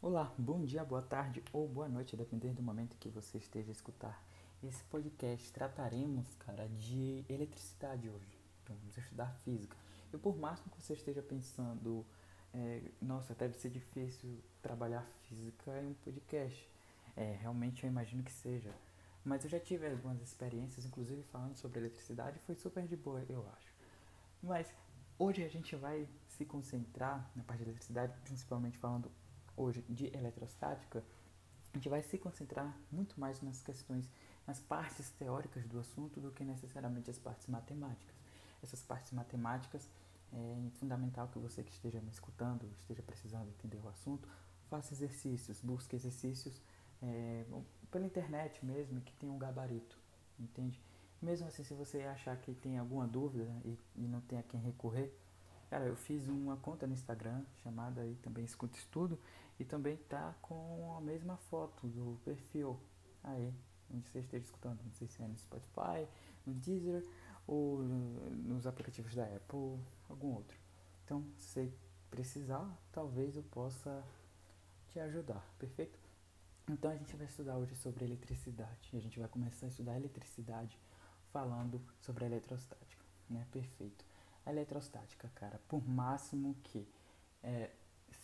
Olá, bom dia, boa tarde ou boa noite, dependendo do momento que você esteja a escutar. Esse podcast trataremos, cara, de eletricidade hoje. Então, vamos estudar física. E por máximo que você esteja pensando, é, nossa, deve ser difícil trabalhar física em um podcast. É, realmente eu imagino que seja. Mas eu já tive algumas experiências, inclusive falando sobre eletricidade, foi super de boa, eu acho. Mas hoje a gente vai se concentrar na parte de eletricidade, principalmente falando hoje de eletrostática, a gente vai se concentrar muito mais nas questões, nas partes teóricas do assunto do que necessariamente as partes matemáticas. Essas partes matemáticas é fundamental que você que esteja me escutando, esteja precisando entender o assunto, faça exercícios, busque exercícios é, pela internet mesmo, que tem um gabarito, entende? Mesmo assim, se você achar que tem alguma dúvida e, e não tem a quem recorrer, cara, eu fiz uma conta no Instagram chamada aí também Escuta Estudo e também tá com a mesma foto do perfil aí, onde você esteja escutando, não sei se é no Spotify, no Deezer ou nos aplicativos da Apple, algum outro. Então, se precisar, talvez eu possa te ajudar, perfeito? Então a gente vai estudar hoje sobre eletricidade. A gente vai começar a estudar eletricidade falando sobre a eletrostática, né? Perfeito. A eletrostática, cara, por máximo que é,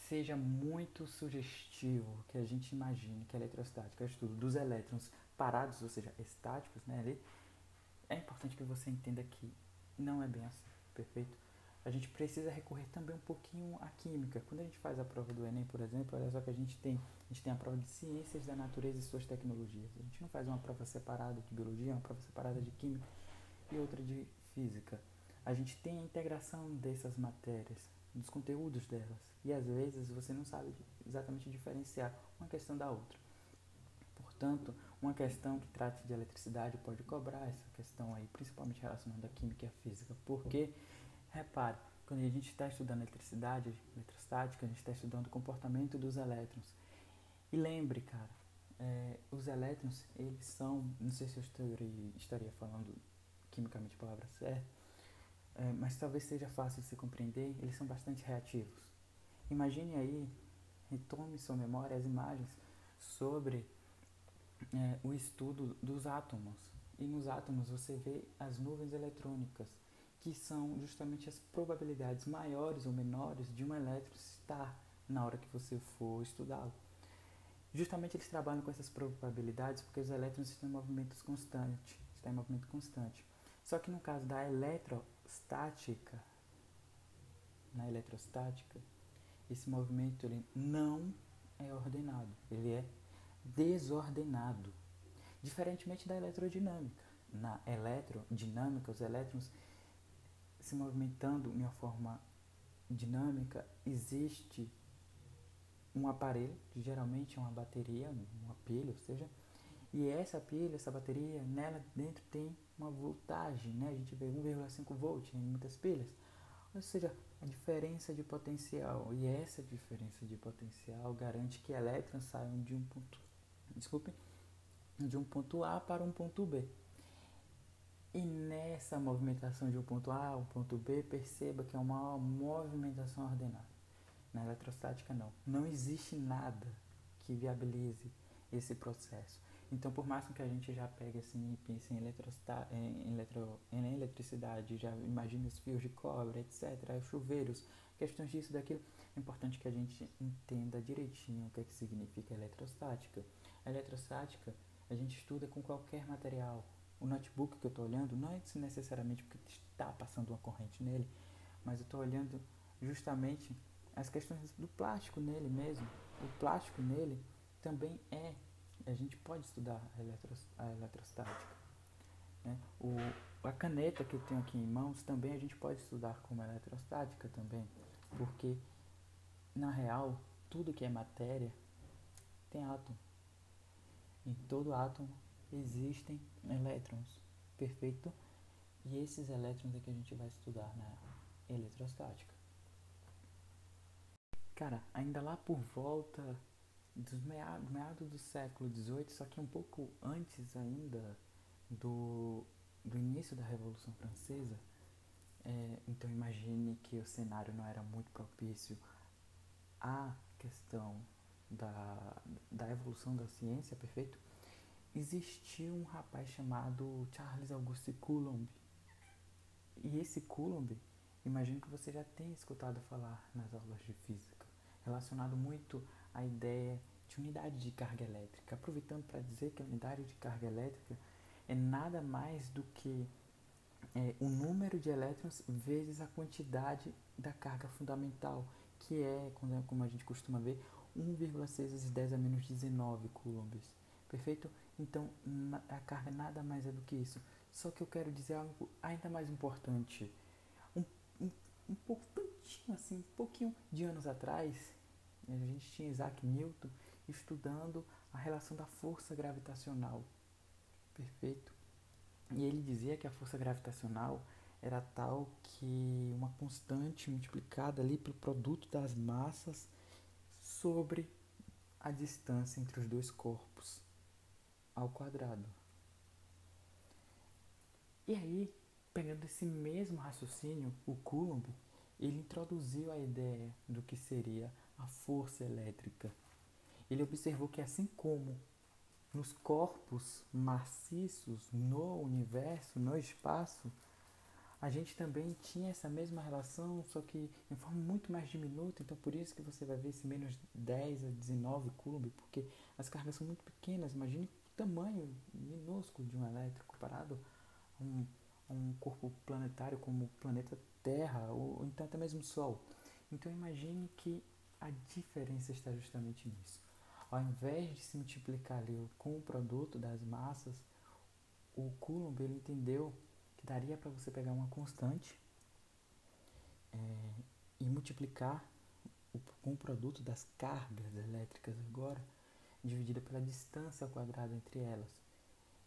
seja muito sugestivo que a gente imagine que a eletrostática é o estudo dos elétrons parados, ou seja, estáticos, né? Ali, é importante que você entenda que não é bem assim, perfeito? A gente precisa recorrer também um pouquinho à química. Quando a gente faz a prova do Enem, por exemplo, olha só que a gente tem, a gente tem a prova de ciências da natureza e suas tecnologias. A gente não faz uma prova separada de biologia, uma prova separada de química e outra de física. A gente tem a integração dessas matérias, dos conteúdos delas. E às vezes você não sabe exatamente diferenciar uma questão da outra. Portanto, uma questão que trate de eletricidade pode cobrar essa questão aí, principalmente relacionada à química e à física, porque, repare, quando a gente está estudando eletricidade, eletrostática, a gente está estudando o comportamento dos elétrons. E lembre, cara, é, os elétrons, eles são, não sei se eu estaria, estaria falando quimicamente a palavra certa, é, mas talvez seja fácil de se compreender, eles são bastante reativos. Imagine aí, retome sua memória as imagens sobre é, o estudo dos átomos. E nos átomos você vê as nuvens eletrônicas, que são justamente as probabilidades maiores ou menores de um elétron estar na hora que você for estudá-lo. Justamente eles trabalham com essas probabilidades porque os elétrons estão em movimento constante, estão em movimento constante. Só que no caso da eletrostática, na eletrostática, esse movimento ele não é ordenado, ele é desordenado. Diferentemente da eletrodinâmica. Na eletrodinâmica, os elétrons se movimentando de uma forma dinâmica, existe um aparelho, que geralmente é uma bateria, uma pilha, ou seja, e essa pilha, essa bateria, nela dentro tem uma voltagem, né? A gente vê 1,5 volt em muitas pilhas. Ou seja, a diferença de potencial. E essa diferença de potencial garante que elétrons saiam de um ponto, desculpe, de um ponto A para um ponto B. E nessa movimentação de um ponto A ao um ponto B, perceba que é uma movimentação ordenada. Na eletrostática não. Não existe nada que viabilize esse processo. Então, por mais que a gente já pegue assim e pense em, em, eletro, em eletricidade, já imagine os fios de cobre, etc., chuveiros, questões disso, daquilo, é importante que a gente entenda direitinho o que, é que significa eletrostática. A eletrostática a gente estuda com qualquer material. O notebook que eu estou olhando não é necessariamente porque está passando uma corrente nele, mas eu estou olhando justamente as questões do plástico nele mesmo. O plástico nele também é a gente pode estudar a, eletros, a eletrostática. Né? O, a caneta que eu tenho aqui em mãos também a gente pode estudar como eletrostática também, porque na real tudo que é matéria tem átomo. Em todo átomo existem elétrons, perfeito? E esses elétrons é que a gente vai estudar na eletrostática. Cara, ainda lá por volta dos meados, meados do século XVIII, só que um pouco antes ainda do, do início da Revolução Francesa. É, então imagine que o cenário não era muito propício à questão da, da evolução da ciência, perfeito? Existiu um rapaz chamado Charles Auguste Coulomb. E esse Coulomb, imagino que você já tenha escutado falar nas aulas de física, relacionado muito à ideia de unidade de carga elétrica. Aproveitando para dizer que a unidade de carga elétrica é nada mais do que é, o número de elétrons vezes a quantidade da carga fundamental, que é, como a gente costuma ver, 1,6 vezes 10 a menos 19 coulombs. Perfeito? Então, a carga nada mais é do que isso. Só que eu quero dizer algo ainda mais importante. Um, um, um assim, um pouquinho de anos atrás, a gente tinha Isaac Newton estudando a relação da força gravitacional. Perfeito? E ele dizia que a força gravitacional era tal que uma constante multiplicada ali pelo produto das massas sobre a distância entre os dois corpos ao quadrado. E aí, pegando esse mesmo raciocínio, o Coulomb, ele introduziu a ideia do que seria a força elétrica. Ele observou que assim como nos corpos maciços no universo, no espaço, a gente também tinha essa mesma relação, só que em forma muito mais diminuta, então por isso que você vai ver esse menos 10 a 19 coulomb, porque as cargas são muito pequenas. Imagine o tamanho minúsculo de um elétrico comparado a um, a um corpo planetário como o planeta Terra, ou, ou então até mesmo o Sol. Então imagine que a diferença está justamente nisso. Ao invés de se multiplicar ali com o produto das massas, o Coulomb ele entendeu que daria para você pegar uma constante é, e multiplicar o, com o produto das cargas elétricas agora, dividida pela distância ao quadrado entre elas.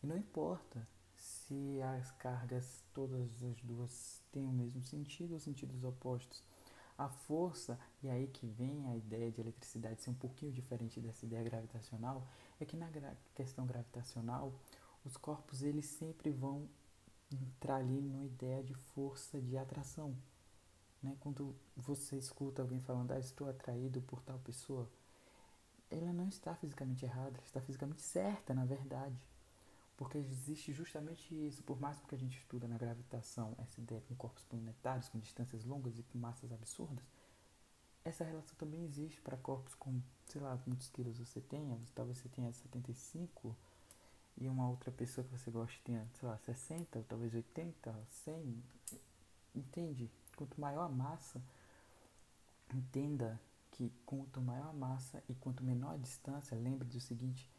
E não importa se as cargas, todas as duas, têm o mesmo sentido ou sentidos opostos. A força, e aí que vem a ideia de eletricidade ser um pouquinho diferente dessa ideia gravitacional, é que na gra questão gravitacional, os corpos eles sempre vão entrar ali numa ideia de força de atração. Né? Quando você escuta alguém falando, ah, estou atraído por tal pessoa, ela não está fisicamente errada, ela está fisicamente certa, na verdade. Porque existe justamente isso, por mais que a gente estuda na gravitação essa ideia com corpos planetários, com distâncias longas e com massas absurdas, essa relação também existe para corpos com, sei lá, quantos quilos você tenha, talvez você tenha 75 e uma outra pessoa que você gosta tenha, sei lá, 60, ou talvez 80, 100, entende? Quanto maior a massa, entenda que quanto maior a massa e quanto menor a distância, lembre do seguinte,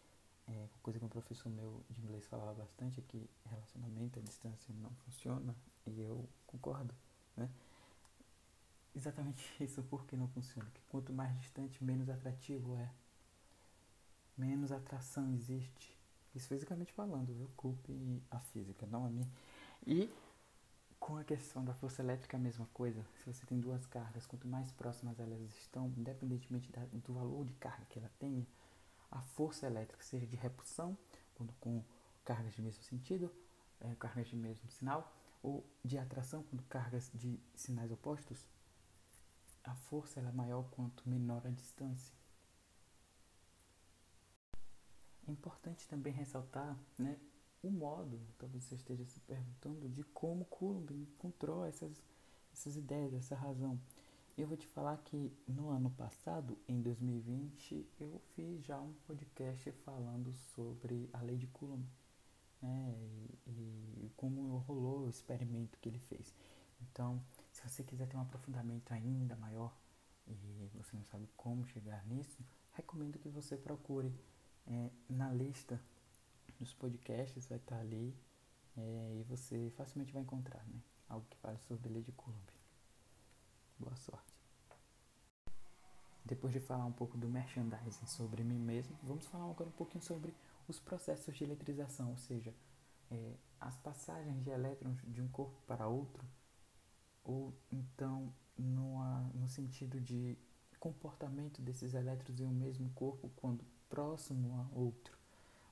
é, coisa que um professor meu de inglês falava bastante é que relacionamento à distância não funciona e eu concordo, né? Exatamente isso porque não funciona, que quanto mais distante, menos atrativo é. Menos atração existe. Isso fisicamente falando, viu? Culpe a física, não a mim. E com a questão da força elétrica a mesma coisa. Se você tem duas cargas, quanto mais próximas elas estão, independentemente da, do valor de carga que ela tenha, a força elétrica, seja de repulsão, quando com cargas de mesmo sentido, é, cargas de mesmo sinal, ou de atração, quando cargas de sinais opostos, a força é maior quanto menor a distância. É importante também ressaltar né, o modo, talvez você esteja se perguntando, de como Coulomb encontrou essas, essas ideias, essa razão. Eu vou te falar que no ano passado, em 2020, eu fiz já um podcast falando sobre a lei de Coulomb né, e, e como rolou o experimento que ele fez. Então, se você quiser ter um aprofundamento ainda maior e você não sabe como chegar nisso, recomendo que você procure é, na lista dos podcasts, vai estar ali é, e você facilmente vai encontrar né, algo que fale sobre a lei de Coulomb. Boa sorte. Depois de falar um pouco do merchandising sobre mim mesmo, vamos falar agora um pouquinho sobre os processos de eletrização, ou seja, é, as passagens de elétrons de um corpo para outro, ou então numa, no sentido de comportamento desses elétrons em um mesmo corpo quando próximo a outro,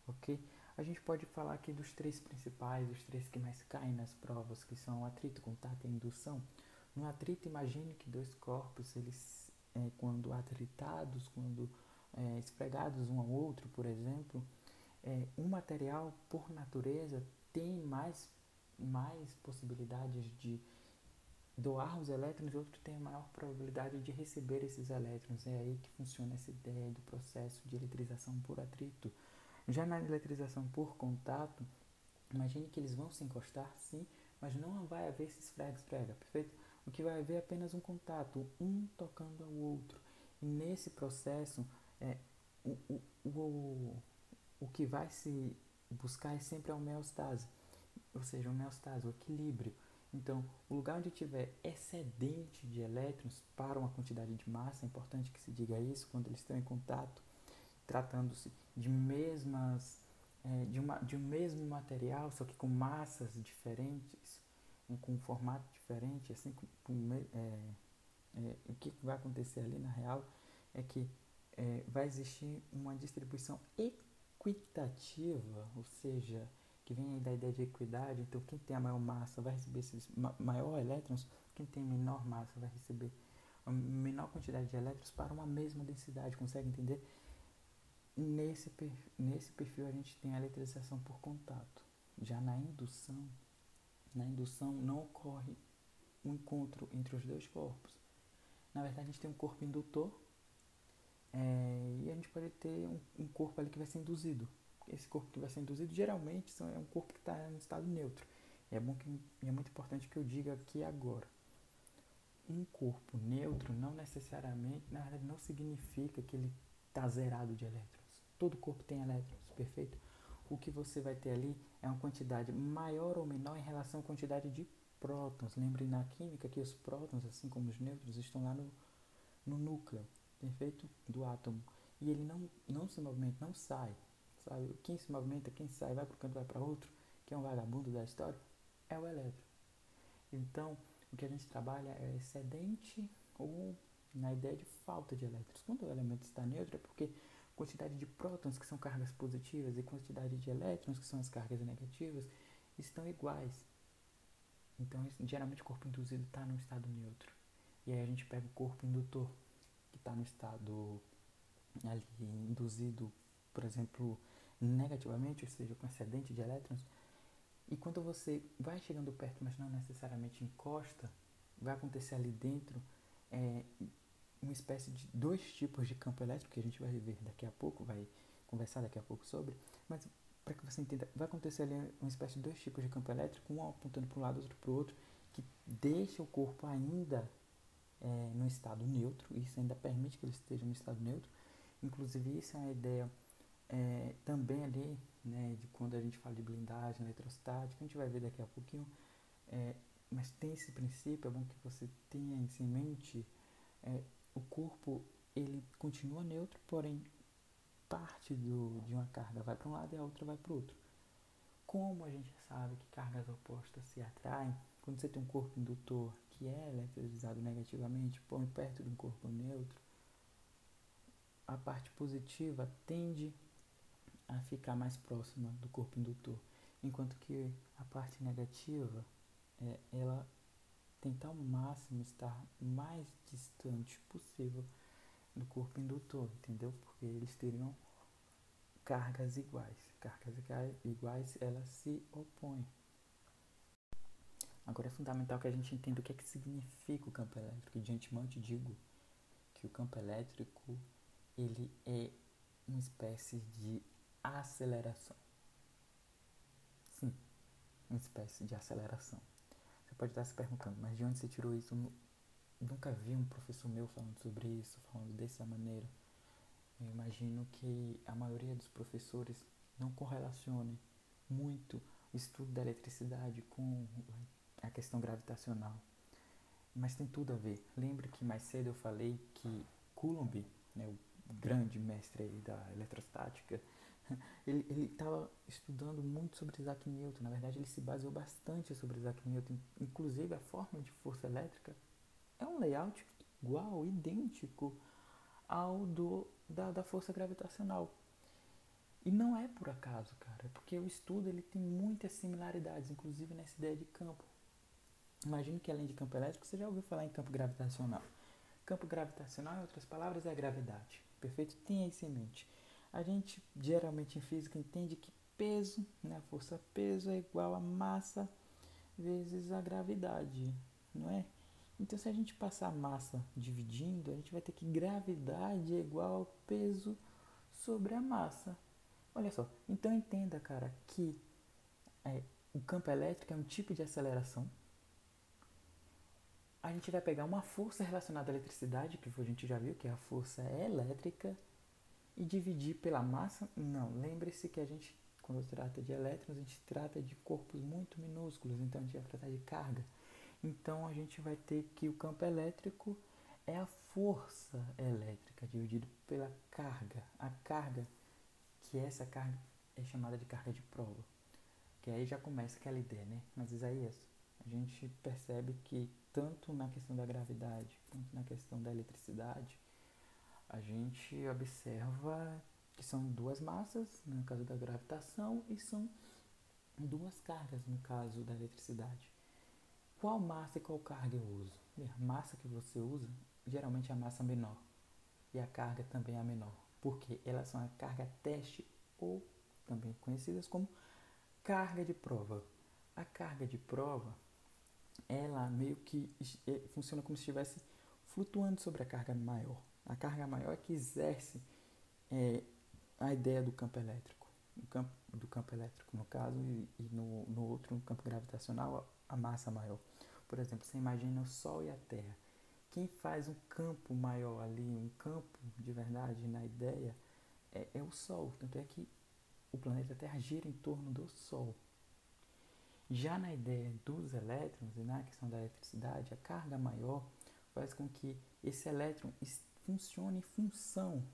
ok? A gente pode falar aqui dos três principais, os três que mais caem nas provas, que são atrito, contato e indução. No atrito, imagine que dois corpos, eles, é, quando atritados, quando é, esfregados um ao outro, por exemplo, é, um material, por natureza, tem mais, mais possibilidades de doar os elétrons e outro tem a maior probabilidade de receber esses elétrons. É aí que funciona essa ideia do processo de eletrização por atrito. Já na eletrização por contato, imagine que eles vão se encostar, sim, mas não vai haver esse esfrega-esfrega, perfeito? O que vai haver é apenas um contato, um tocando ao outro. E nesse processo, é, o, o, o, o que vai se buscar é sempre a homeostase, ou seja, a homeostase, o equilíbrio. Então, o lugar onde tiver excedente de elétrons para uma quantidade de massa, é importante que se diga isso quando eles estão em contato, tratando-se de mesmas é, de, uma, de um mesmo material, só que com massas diferentes, com um formato diferente, assim, com, é, é, o que vai acontecer ali na real é que é, vai existir uma distribuição equitativa, ou seja, que vem da ideia de equidade, então quem tem a maior massa vai receber esses ma maior elétrons, quem tem menor massa vai receber a menor quantidade de elétrons para uma mesma densidade, consegue entender? Nesse, nesse perfil a gente tem a eletrização por contato. Já na indução, na indução não ocorre um encontro entre os dois corpos. Na verdade, a gente tem um corpo indutor é, e a gente pode ter um, um, corpo ali que vai ser induzido. Esse corpo que vai ser induzido geralmente é um corpo que está em estado neutro. E é bom que é muito importante que eu diga aqui agora. Um corpo neutro não necessariamente, na verdade, não significa que ele está zerado de elétrons. Todo corpo tem elétrons, perfeito? O que você vai ter ali é uma quantidade maior ou menor em relação à quantidade de prótons. Lembre na química que os prótons, assim como os nêutrons, estão lá no, no núcleo, perfeito? Do átomo. E ele não, não se movimenta, não sai. Sabe? Quem se movimenta, quem sai, vai para um canto, vai para outro, que é um vagabundo da história, é o elétron. Então, o que a gente trabalha é excedente ou na ideia de falta de elétrons. Quando o elemento está neutro, é porque quantidade de prótons, que são cargas positivas, e quantidade de elétrons, que são as cargas negativas, estão iguais. Então, geralmente o corpo induzido está no estado neutro. E aí a gente pega o corpo indutor, que está no estado ali induzido, por exemplo, negativamente, ou seja, com excedente de elétrons. E quando você vai chegando perto, mas não necessariamente encosta, vai acontecer ali dentro é, uma espécie de dois tipos de campo elétrico que a gente vai ver daqui a pouco, vai conversar daqui a pouco sobre, mas para que você entenda, vai acontecer ali uma espécie de dois tipos de campo elétrico, um apontando para um lado, outro para o outro, que deixa o corpo ainda é, no estado neutro, isso ainda permite que ele esteja no estado neutro. Inclusive, isso é uma ideia é, também ali, né, de quando a gente fala de blindagem eletrostática, a gente vai ver daqui a pouquinho, é, mas tem esse princípio, é bom que você tenha isso em mente, é, o corpo ele continua neutro, porém parte do, de uma carga vai para um lado e a outra vai para o outro. Como a gente sabe que cargas opostas se atraem, quando você tem um corpo indutor que é eletrizado negativamente, põe perto de um corpo neutro, a parte positiva tende a ficar mais próxima do corpo indutor, enquanto que a parte negativa é, ela tentar ao máximo estar mais distante possível do corpo indutor, entendeu? Porque eles teriam cargas iguais. Cargas iguais, elas se opõem. Agora é fundamental que a gente entenda o que é que significa o campo elétrico. De antemão te digo que o campo elétrico ele é uma espécie de aceleração. Sim, uma espécie de aceleração pode estar se perguntando, mas de onde você tirou isso? Eu nunca vi um professor meu falando sobre isso, falando dessa maneira. Eu imagino que a maioria dos professores não correlacione muito o estudo da eletricidade com a questão gravitacional. Mas tem tudo a ver. Lembra que mais cedo eu falei que Coulomb, né, o grande mestre da eletrostática, ele estava estudando muito sobre Isaac Newton. Na verdade, ele se baseou bastante sobre Isaac Newton. Inclusive, a fórmula de força elétrica é um layout igual, idêntico ao do, da, da força gravitacional. E não é por acaso, cara, porque o estudo ele tem muitas similaridades, inclusive nessa ideia de campo. Imagine que além de campo elétrico, você já ouviu falar em campo gravitacional. Campo gravitacional, em outras palavras, é a gravidade. Perfeito? Tenha isso em mente. A gente geralmente em física entende que peso, né, a força peso é igual a massa vezes a gravidade, não é? Então se a gente passar massa dividindo, a gente vai ter que gravidade é igual ao peso sobre a massa. Olha só, então entenda, cara, que é, o campo elétrico é um tipo de aceleração. A gente vai pegar uma força relacionada à eletricidade, que a gente já viu que é a força elétrica, e dividir pela massa. Não, lembre-se que a gente, quando trata de elétrons, a gente trata de corpos muito minúsculos, então a gente vai tratar de carga. Então a gente vai ter que o campo elétrico é a força elétrica dividido pela carga. A carga, que essa carga é chamada de carga de prova. Que aí já começa aquela ideia, né? Mas Isaías, a gente percebe que tanto na questão da gravidade quanto na questão da eletricidade, a gente observa que são duas massas, no caso da gravitação, e são duas cargas, no caso da eletricidade. Qual massa e qual carga eu uso? A massa que você usa geralmente é a massa menor e a carga também é a menor, porque elas são a carga teste ou também conhecidas como carga de prova. A carga de prova, ela meio que é, funciona como se estivesse flutuando sobre a carga maior. A carga maior é que exerce é, a ideia do campo elétrico, do campo, do campo elétrico no caso, e, e no, no outro, no campo gravitacional, a massa maior. Por exemplo, você imagina o Sol e a Terra. Quem faz um campo maior ali, um campo de verdade na ideia, é, é o Sol. Tanto é que o planeta Terra gira em torno do Sol. Já na ideia dos elétrons e na questão da eletricidade, a carga maior faz com que esse elétron funcione em função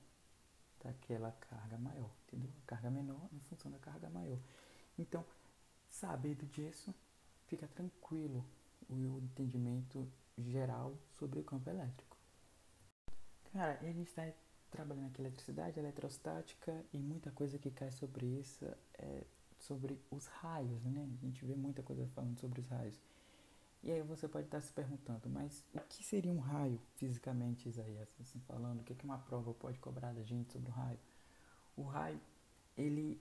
daquela carga maior, entendeu? A carga menor em função da carga maior. Então, sabendo disso, fica tranquilo o entendimento geral sobre o campo elétrico. Cara, a gente está trabalhando aqui eletricidade, eletrostática e muita coisa que cai sobre isso é sobre os raios, né? A gente vê muita coisa falando sobre os raios. E aí você pode estar se perguntando, mas o que seria um raio fisicamente, Isaías? Assim, falando, o que, que uma prova pode cobrar da gente sobre o raio? O raio, ele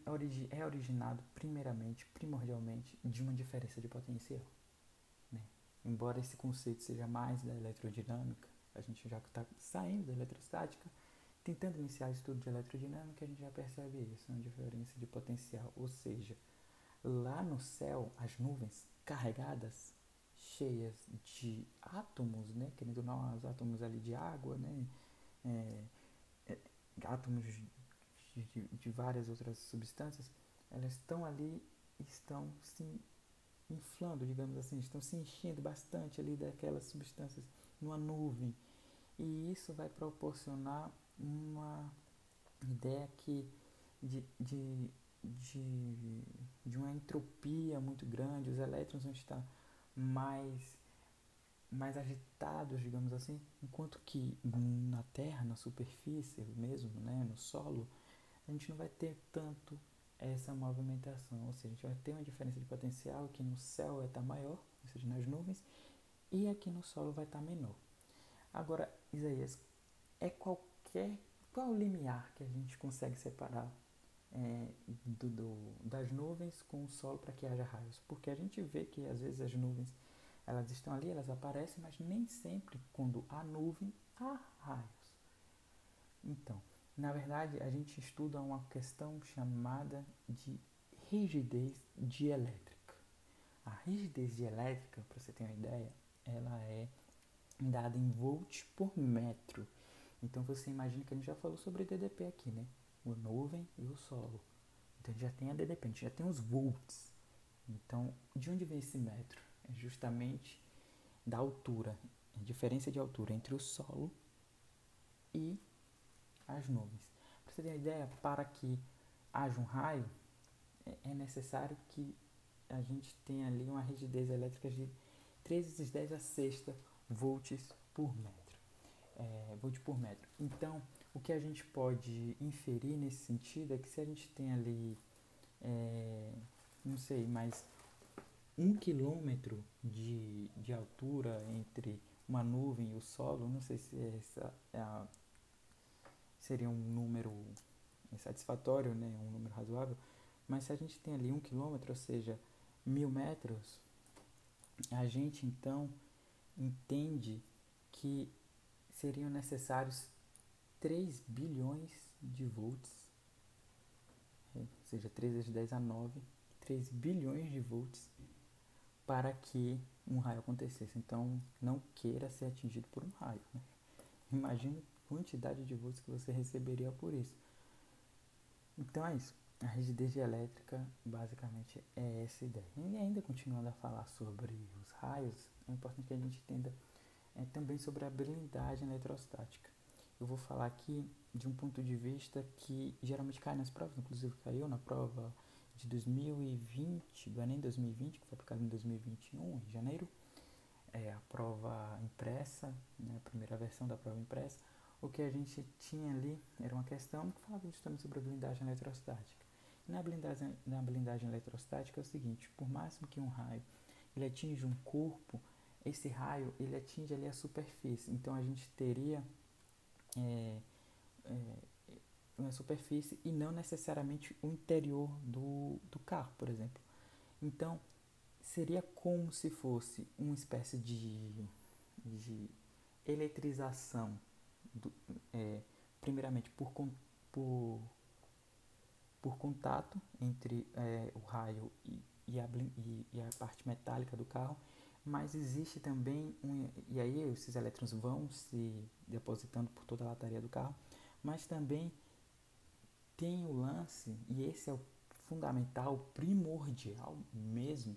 é originado primeiramente, primordialmente, de uma diferença de potencial. Né? Embora esse conceito seja mais da eletrodinâmica, a gente já está saindo da eletrostática, tentando iniciar o estudo de eletrodinâmica, a gente já percebe isso, uma diferença de potencial. Ou seja, lá no céu, as nuvens carregadas cheias de átomos, né? Querendo não, os átomos ali de água, né? É, é, átomos de, de, de, várias outras substâncias, elas estão ali, estão se inflando, digamos assim, estão se enchendo bastante ali daquelas substâncias numa nuvem. E isso vai proporcionar uma ideia que de, de, de, de uma entropia muito grande, os elétrons vão estar mais mais agitados, digamos assim, enquanto que na Terra, na superfície mesmo, né, no solo, a gente não vai ter tanto essa movimentação, ou seja, a gente vai ter uma diferença de potencial que no céu vai estar maior, ou seja, nas nuvens, e aqui no solo vai estar menor. Agora, Isaías, é qualquer qual o limiar que a gente consegue separar é, do, do, das nuvens com o solo para que haja raios. Porque a gente vê que às vezes as nuvens elas estão ali, elas aparecem, mas nem sempre quando há nuvem há raios. Então, na verdade, a gente estuda uma questão chamada de rigidez dielétrica. A rigidez dielétrica, para você ter uma ideia, ela é dada em volts por metro. Então você imagina que a gente já falou sobre DDP aqui, né? O nuvem e o solo. Então já tem a DDP, a gente já tem os volts. Então, de onde vem esse metro? É justamente da altura, a diferença de altura entre o solo e as nuvens. Para você ter uma ideia, para que haja um raio, é, é necessário que a gente tenha ali uma rigidez elétrica de 3 vezes 10 a sexta volts por metro. É, volt por metro. Então, o que a gente pode inferir nesse sentido é que se a gente tem ali, é, não sei, mais um quilômetro de, de altura entre uma nuvem e o solo, não sei se essa é a, seria um número satisfatório, né, um número razoável, mas se a gente tem ali um quilômetro, ou seja, mil metros, a gente então entende que seriam necessários 3 bilhões de volts, é, ou seja, 3 vezes 10 a 9, 3 bilhões de volts para que um raio acontecesse. Então, não queira ser atingido por um raio. Né? A quantidade de volts que você receberia por isso. Então é isso. A rigidez elétrica basicamente é essa ideia. E ainda continuando a falar sobre os raios, é importante que a gente entenda é, também sobre a blindagem eletrostática. Eu vou falar aqui de um ponto de vista que geralmente cai nas provas, inclusive caiu na prova de 2020, do Enem 2020, que foi aplicado em 2021, em janeiro, é, a prova impressa, né, a primeira versão da prova impressa, o que a gente tinha ali era uma questão que falava justamente sobre a blindagem eletrostática. Na blindagem, na blindagem eletrostática é o seguinte, por máximo que um raio ele atinja um corpo, esse raio ele atinge ali a superfície. Então a gente teria é, é, uma superfície e não necessariamente o interior do, do carro, por exemplo. Então seria como se fosse uma espécie de, de eletrização, do, é, primeiramente por, por, por contato entre é, o raio e, e, a, e, a, parte metálica do carro, mas existe também, um, e aí esses elétrons vão se depositando por toda a lataria do carro, mas também tem o lance, e esse é o fundamental, primordial mesmo,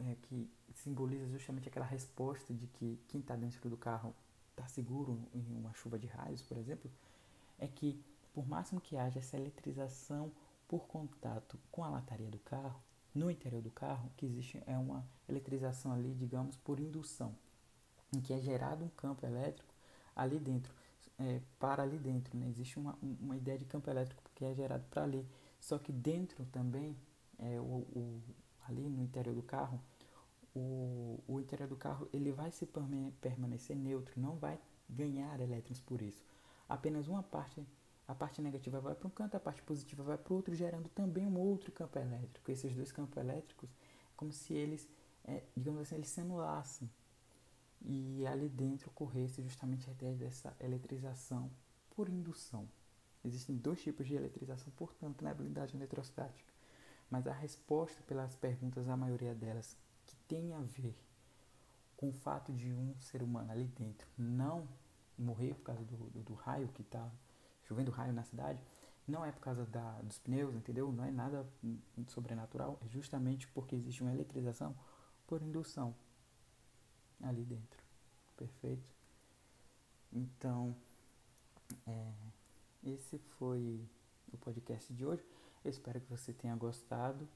é, que simboliza justamente aquela resposta de que quem está dentro do carro está seguro em uma chuva de raios, por exemplo, é que por máximo que haja essa eletrização por contato com a lataria do carro, no interior do carro, que existe é uma eletrização ali, digamos, por indução, em que é gerado um campo elétrico ali dentro, é, para ali dentro, né? Existe uma, uma ideia de campo elétrico que é gerado para ali, só que dentro também, é, o, o ali no interior do carro, o, o interior do carro ele vai se permanecer neutro, não vai ganhar elétrons por isso. Apenas uma parte, a parte negativa vai para um canto, a parte positiva vai para o outro, gerando também um outro campo elétrico. Esses dois campos elétricos, como se eles, é, digamos assim, eles se anulassem. E ali dentro ocorresse justamente a ideia dessa eletrização por indução. Existem dois tipos de eletrização, portanto, na blindagem eletrostática. Mas a resposta pelas perguntas, a maioria delas, que tem a ver com o fato de um ser humano ali dentro não morrer por causa do, do, do raio que está chovendo raio na cidade, não é por causa da, dos pneus, entendeu? Não é nada sobrenatural, é justamente porque existe uma eletrização por indução ali dentro. Perfeito? Então, é, esse foi o podcast de hoje. Eu espero que você tenha gostado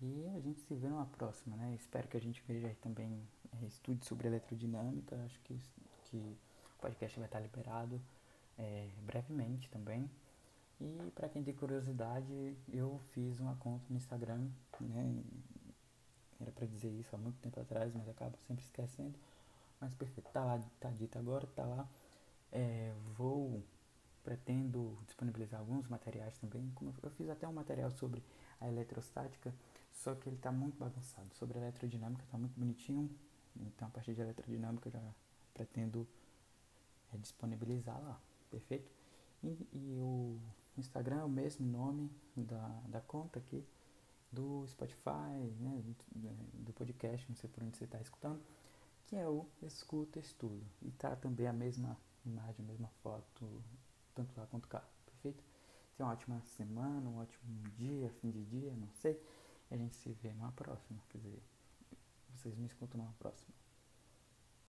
e a gente se vê numa próxima, né? Espero que a gente veja aí também é, estude sobre eletrodinâmica. Acho que, que o podcast vai estar liberado é, brevemente também. E para quem tem curiosidade, eu fiz uma conta no Instagram, né? Era para dizer isso há muito tempo atrás, mas acabo sempre esquecendo. Mas perfeito, tá lá, tá dito agora, tá lá. É, vou pretendo disponibilizar alguns materiais também. eu fiz até um material sobre a eletrostática, só que ele está muito bagunçado. Sobre a eletrodinâmica está muito bonitinho, então a partir de eletrodinâmica já pretendo é, disponibilizar lá, perfeito? E, e, o Instagram é o mesmo nome da, da conta aqui, do Spotify, né, do podcast, não sei por onde você está escutando, que é o Escuta Estudo. E tá também a mesma imagem, a mesma foto tanto lá quanto cá, perfeito? Tenha uma ótima semana, um ótimo dia, fim de dia, não sei. A gente se vê numa próxima, quer dizer, vocês me escutam numa próxima.